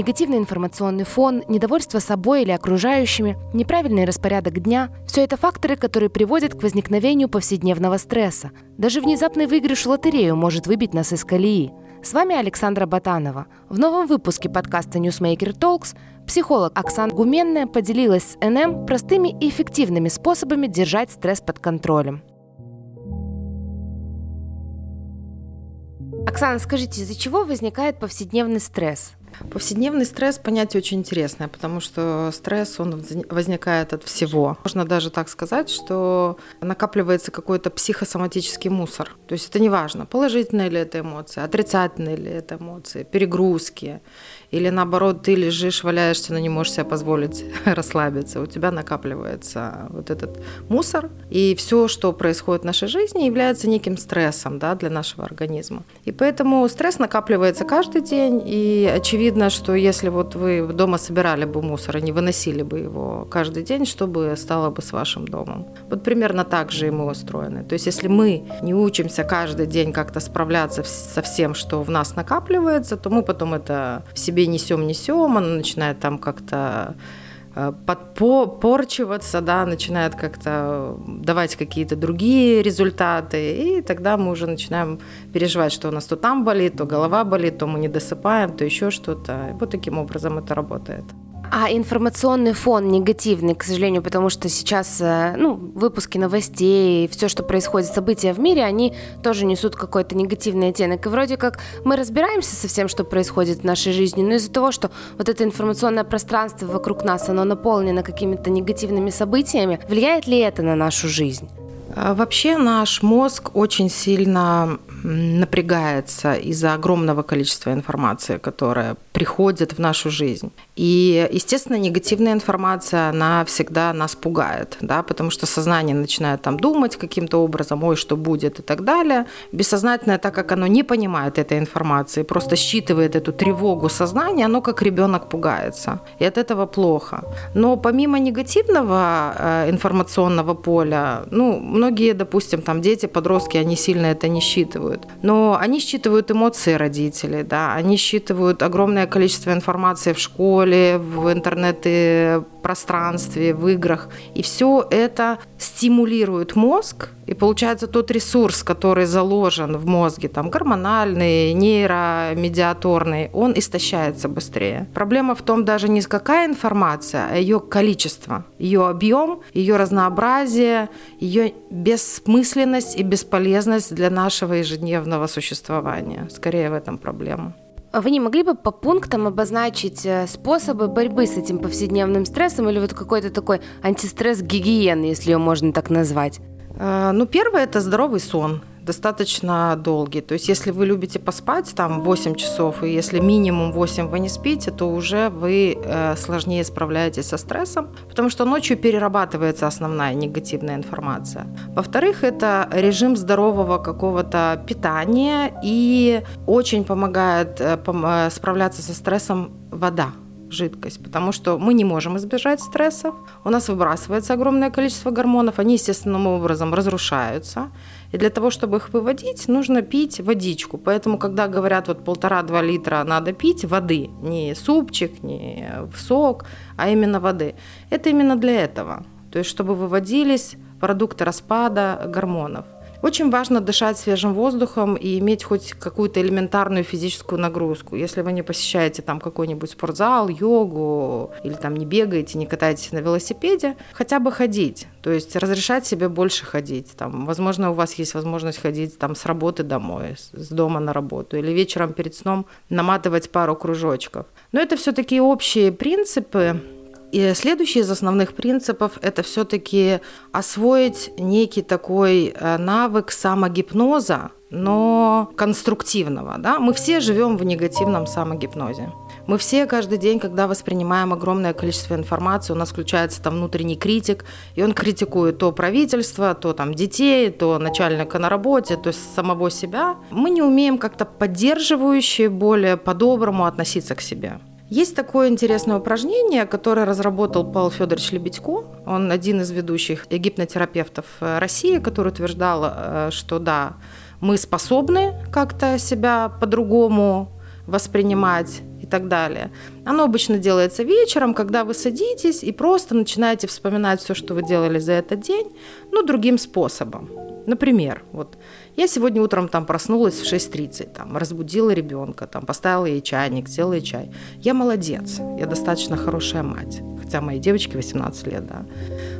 Негативный информационный фон, недовольство собой или окружающими, неправильный распорядок дня – все это факторы, которые приводят к возникновению повседневного стресса. Даже внезапный выигрыш в лотерею может выбить нас из колеи. С вами Александра Батанова. В новом выпуске подкаста Newsmaker Talks психолог Оксана Гуменная поделилась с НМ простыми и эффективными способами держать стресс под контролем. Оксана, скажите, из-за чего возникает повседневный стресс? Повседневный стресс понятие очень интересное, потому что стресс, он возникает от всего. Можно даже так сказать, что накапливается какой-то психосоматический мусор. То есть это не важно, положительные ли это эмоции, отрицательные ли это эмоции, перегрузки или наоборот, ты лежишь, валяешься, но не можешь себе позволить расслабиться. У тебя накапливается вот этот мусор, и все, что происходит в нашей жизни, является неким стрессом да, для нашего организма. И поэтому стресс накапливается каждый день, и очевидно, что если вот вы дома собирали бы мусор и не выносили бы его каждый день, что бы стало бы с вашим домом? Вот примерно так же и мы устроены. То есть если мы не учимся каждый день как-то справляться со всем, что в нас накапливается, то мы потом это в себе себе несем, несем, она начинает там как-то э, подпорчиваться, да, начинает как-то давать какие-то другие результаты, и тогда мы уже начинаем переживать, что у нас то там болит, то голова болит, то мы не досыпаем, то еще что-то. Вот таким образом это работает. А информационный фон негативный, к сожалению, потому что сейчас э, ну, выпуски новостей, все, что происходит, события в мире, они тоже несут какой-то негативный оттенок. И вроде как мы разбираемся со всем, что происходит в нашей жизни, но из-за того, что вот это информационное пространство вокруг нас, оно наполнено какими-то негативными событиями, влияет ли это на нашу жизнь? А вообще наш мозг очень сильно напрягается из-за огромного количества информации, которая приходит в нашу жизнь. И, естественно, негативная информация, она всегда нас пугает, да, потому что сознание начинает там думать каким-то образом, ой, что будет и так далее. Бессознательное, так как оно не понимает этой информации, просто считывает эту тревогу сознания, оно как ребенок пугается. И от этого плохо. Но помимо негативного э, информационного поля, ну, многие, допустим, там дети, подростки, они сильно это не считывают. Но они считывают эмоции родителей, да, они считывают огромное количество информации в школе, в интернет-пространстве, в играх. И все это стимулирует мозг, и получается тот ресурс, который заложен в мозге, там гормональный, нейромедиаторный, он истощается быстрее. Проблема в том даже не какая информация, а ее количество, ее объем, ее разнообразие, ее бессмысленность и бесполезность для нашего ежедневного существования. Скорее в этом проблема. Вы не могли бы по пунктам обозначить э, способы борьбы с этим повседневным стрессом или вот какой-то такой антистресс гигиены, если ее можно так назвать? Э, ну, первое – это здоровый сон достаточно долгий. То есть если вы любите поспать там 8 часов, и если минимум 8 вы не спите, то уже вы э, сложнее справляетесь со стрессом, потому что ночью перерабатывается основная негативная информация. Во-вторых, это режим здорового какого-то питания и очень помогает э, пом- справляться со стрессом вода жидкость, потому что мы не можем избежать стрессов, у нас выбрасывается огромное количество гормонов, они естественным образом разрушаются, и для того, чтобы их выводить, нужно пить водичку. Поэтому, когда говорят вот полтора-два литра надо пить воды, не супчик, не в сок, а именно воды, это именно для этого. То есть, чтобы выводились продукты распада гормонов. Очень важно дышать свежим воздухом и иметь хоть какую-то элементарную физическую нагрузку. Если вы не посещаете там какой-нибудь спортзал, йогу, или там не бегаете, не катаетесь на велосипеде, хотя бы ходить. То есть разрешать себе больше ходить. Там, возможно, у вас есть возможность ходить там, с работы домой, с дома на работу, или вечером перед сном наматывать пару кружочков. Но это все таки общие принципы, и следующий из основных принципов – это все-таки освоить некий такой э, навык самогипноза, но конструктивного. Да? Мы все живем в негативном самогипнозе. Мы все каждый день, когда воспринимаем огромное количество информации, у нас включается там внутренний критик, и он критикует то правительство, то там детей, то начальника на работе, то есть самого себя. Мы не умеем как-то поддерживающе, более по-доброму относиться к себе. Есть такое интересное упражнение, которое разработал Павел Федорович Лебедько. Он один из ведущих гипнотерапевтов э, России, который утверждал, э, что да, мы способны как-то себя по-другому воспринимать так далее. Оно обычно делается вечером, когда вы садитесь и просто начинаете вспоминать все, что вы делали за этот день, ну, другим способом. Например, вот я сегодня утром там проснулась в 6.30, там, разбудила ребенка, там, поставила ей чайник, сделала чай. Я молодец, я достаточно хорошая мать, хотя моей девочке 18 лет, да.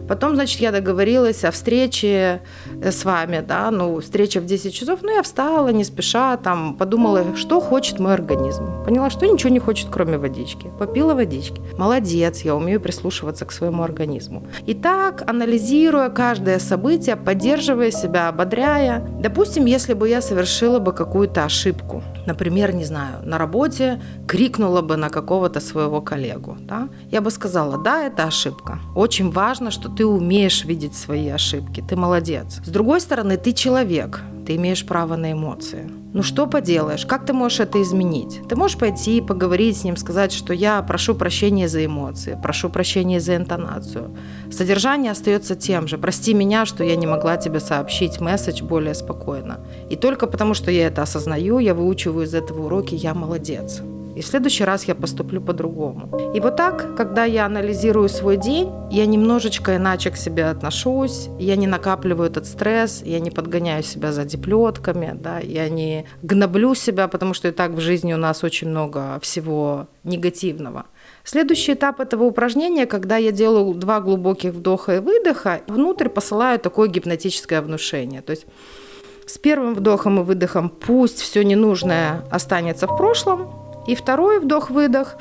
Потом, значит, я договорилась о встрече э, с вами, да, ну, встреча в 10 часов, ну, я встала не спеша, там, подумала, что хочет мой организм. Поняла, что ничего не хочет, кроме водички. Попила водички. Молодец, я умею прислушиваться к своему организму. И так, анализируя каждое событие, поддерживая себя, ободряя. Допустим, если бы я совершила бы какую-то ошибку, например, не знаю, на работе крикнула бы на какого-то своего коллегу, да, я бы сказала, да, это ошибка. Очень важно, что ты умеешь видеть свои ошибки, ты молодец. С другой стороны, ты человек, ты имеешь право на эмоции. Ну что поделаешь, как ты можешь это изменить? Ты можешь пойти и поговорить с ним, сказать, что я прошу прощения за эмоции, прошу прощения за интонацию. Содержание остается тем же. Прости меня, что я не могла тебе сообщить месседж более спокойно. И только потому, что я это осознаю, я выучиваю из этого уроки «я молодец». И в следующий раз я поступлю по-другому. И вот так, когда я анализирую свой день, я немножечко иначе к себе отношусь, я не накапливаю этот стресс, я не подгоняю себя за диплетками, да, я не гноблю себя, потому что и так в жизни у нас очень много всего негативного. Следующий этап этого упражнения, когда я делаю два глубоких вдоха и выдоха, внутрь посылаю такое гипнотическое внушение. То есть с первым вдохом и выдохом пусть все ненужное останется в прошлом, и второй вдох-выдох.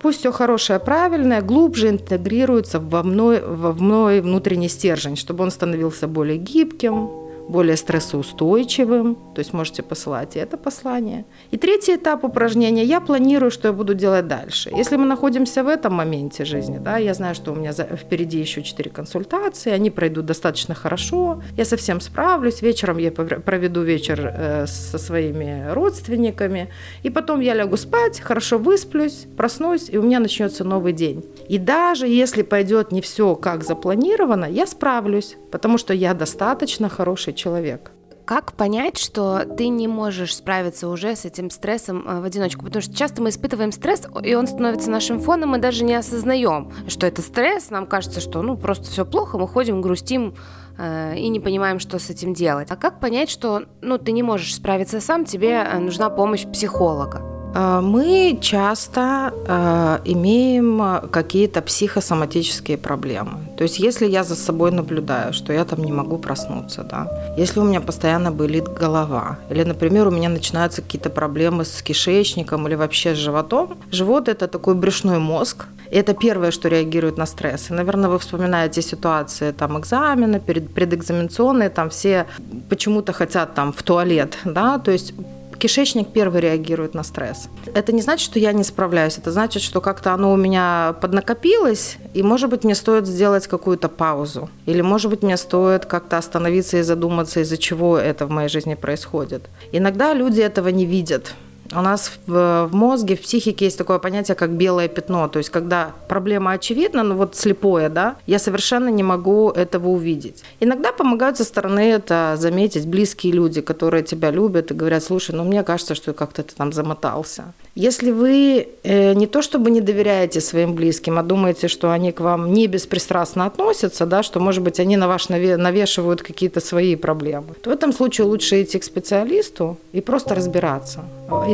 Пусть все хорошее, правильное, глубже интегрируется во мной, во мной внутренний стержень, чтобы он становился более гибким, более стрессоустойчивым, то есть можете посылать и это послание. И третий этап упражнения, я планирую, что я буду делать дальше. Если мы находимся в этом моменте жизни, да, я знаю, что у меня впереди еще четыре консультации, они пройдут достаточно хорошо, я совсем справлюсь, вечером я проведу вечер э, со своими родственниками, и потом я лягу спать, хорошо высплюсь, проснусь, и у меня начнется новый день. И даже если пойдет не все как запланировано, я справлюсь, потому что я достаточно хороший человек. Как понять, что ты не можешь справиться уже с этим стрессом э, в одиночку? Потому что часто мы испытываем стресс, и он становится нашим фоном, мы даже не осознаем, что это стресс. Нам кажется, что ну просто все плохо, мы ходим, грустим э, и не понимаем, что с этим делать. А как понять, что ну ты не можешь справиться сам, тебе э, нужна помощь психолога? Э, мы часто э, имеем какие-то психосоматические проблемы. То есть если я за собой наблюдаю, что я там не могу проснуться, да, если у меня постоянно болит голова, или, например, у меня начинаются какие-то проблемы с кишечником или вообще с животом. Живот – это такой брюшной мозг, и это первое, что реагирует на стресс. И, наверное, вы вспоминаете ситуации, там, экзамены, перед, предэкзаменационные, там все почему-то хотят там в туалет, да, то есть Кишечник первый реагирует на стресс. Это не значит, что я не справляюсь, это значит, что как-то оно у меня поднакопилось, и, может быть, мне стоит сделать какую-то паузу. Или, может быть, мне стоит как-то остановиться и задуматься, из-за чего это в моей жизни происходит. Иногда люди этого не видят. У нас в, в мозге, в психике есть такое понятие, как белое пятно. То есть, когда проблема очевидна, ну вот слепое, да, я совершенно не могу этого увидеть. Иногда помогают со стороны это заметить близкие люди, которые тебя любят и говорят, слушай, ну мне кажется, что как-то ты там замотался. Если вы э, не то чтобы не доверяете своим близким, а думаете, что они к вам не беспристрастно относятся, да, что, может быть, они на вас навешивают какие-то свои проблемы, то в этом случае лучше идти к специалисту и просто разбираться,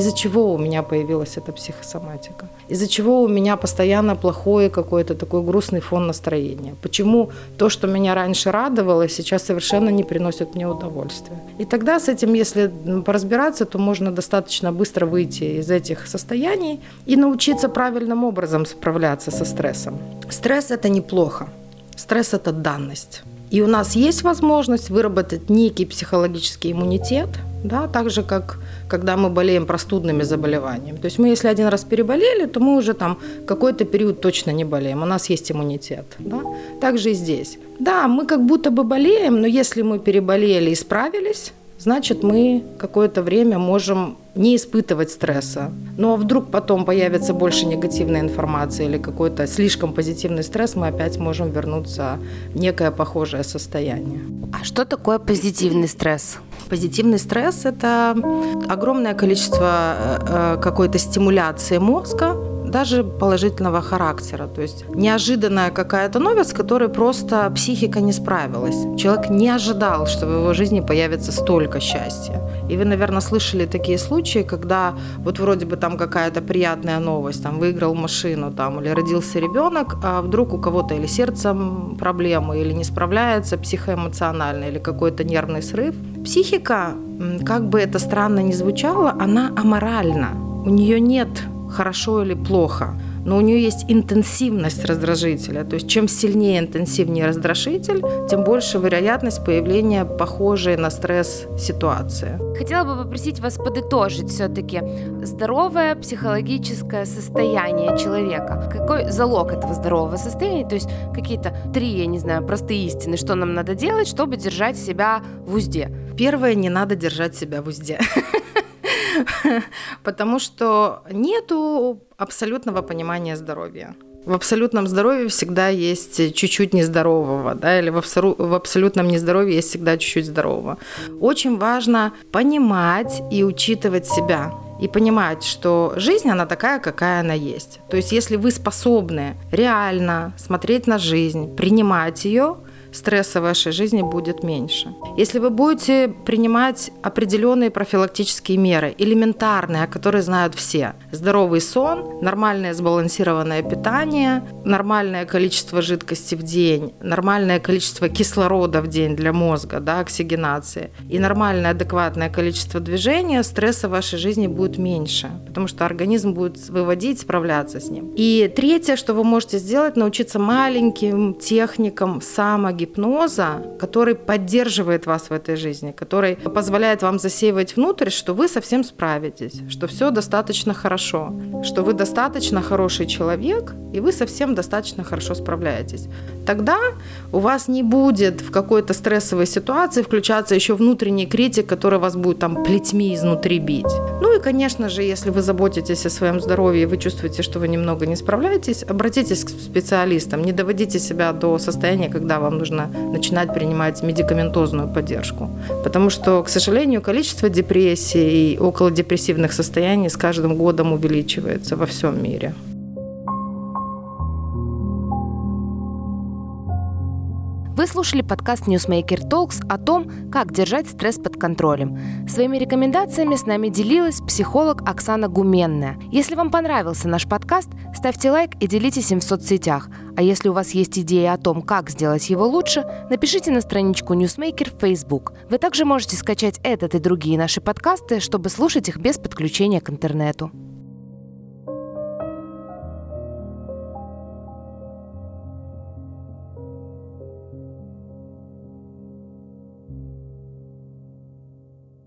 из-за чего у меня появилась эта психосоматика, из-за чего у меня постоянно плохое какое-то такой грустный фон настроения, почему то, что меня раньше радовало, сейчас совершенно не приносит мне удовольствия. И тогда с этим, если поразбираться, то можно достаточно быстро выйти из этих состояний и научиться правильным образом справляться со стрессом. Стресс – это неплохо. Стресс – это данность. И у нас есть возможность выработать некий психологический иммунитет, да, так же, как когда мы болеем простудными заболеваниями. То есть мы, если один раз переболели, то мы уже там какой-то период точно не болеем. У нас есть иммунитет. Да? Так же и здесь. Да, мы как будто бы болеем, но если мы переболели и справились, значит, мы какое-то время можем не испытывать стресса. Но вдруг потом появится больше негативной информации или какой-то слишком позитивный стресс, мы опять можем вернуться в некое похожее состояние. А что такое позитивный стресс? Позитивный стресс – это огромное количество э, э, какой-то стимуляции мозга, даже положительного характера. То есть неожиданная какая-то новость, с которой просто психика не справилась. Человек не ожидал, что в его жизни появится столько счастья. И вы, наверное, слышали такие случаи, когда вот вроде бы там какая-то приятная новость, там выиграл машину, там, или родился ребенок, а вдруг у кого-то или сердцем проблемы, или не справляется психоэмоционально, или какой-то нервный срыв. Психика, как бы это странно ни звучало, она аморальна. У нее нет хорошо или плохо, но у нее есть интенсивность раздражителя. То есть чем сильнее, интенсивнее раздражитель, тем больше вероятность появления похожей на стресс ситуации. Хотела бы попросить вас подытожить все-таки здоровое психологическое состояние человека. Какой залог этого здорового состояния? То есть какие-то три, я не знаю, простые истины, что нам надо делать, чтобы держать себя в узде. Первое, не надо держать себя в узде. потому что нету абсолютного понимания здоровья. В абсолютном здоровье всегда есть чуть-чуть нездорового, да, или в, абсолю- в абсолютном нездоровье есть всегда чуть-чуть здорового. Очень важно понимать и учитывать себя и понимать, что жизнь, она такая, какая она есть. То есть если вы способны реально смотреть на жизнь, принимать ее, стресса в вашей жизни будет меньше. Если вы будете принимать определенные профилактические меры, элементарные, которые знают все, здоровый сон, нормальное сбалансированное питание, нормальное количество жидкости в день, нормальное количество кислорода в день для мозга, да, оксигенации, и нормальное адекватное количество движения, стресса в вашей жизни будет меньше, потому что организм будет выводить, справляться с ним. И третье, что вы можете сделать, научиться маленьким техникам самого гипноза, который поддерживает вас в этой жизни, который позволяет вам засеивать внутрь, что вы совсем справитесь, что все достаточно хорошо, что вы достаточно хороший человек, и вы совсем достаточно хорошо справляетесь. Тогда у вас не будет в какой-то стрессовой ситуации включаться еще внутренний критик, который вас будет там плетьми изнутри бить. Ну и, конечно же, если вы заботитесь о своем здоровье вы чувствуете, что вы немного не справляетесь, обратитесь к специалистам, не доводите себя до состояния, когда вам нужно нужно начинать принимать медикаментозную поддержку. Потому что, к сожалению, количество депрессий и околодепрессивных состояний с каждым годом увеличивается во всем мире. Вы слушали подкаст Newsmaker Talks о том, как держать стресс под контролем. Своими рекомендациями с нами делилась психолог Оксана Гуменная. Если вам понравился наш подкаст, ставьте лайк и делитесь им в соцсетях. А если у вас есть идеи о том, как сделать его лучше, напишите на страничку Newsmaker в Facebook. Вы также можете скачать этот и другие наши подкасты, чтобы слушать их без подключения к интернету.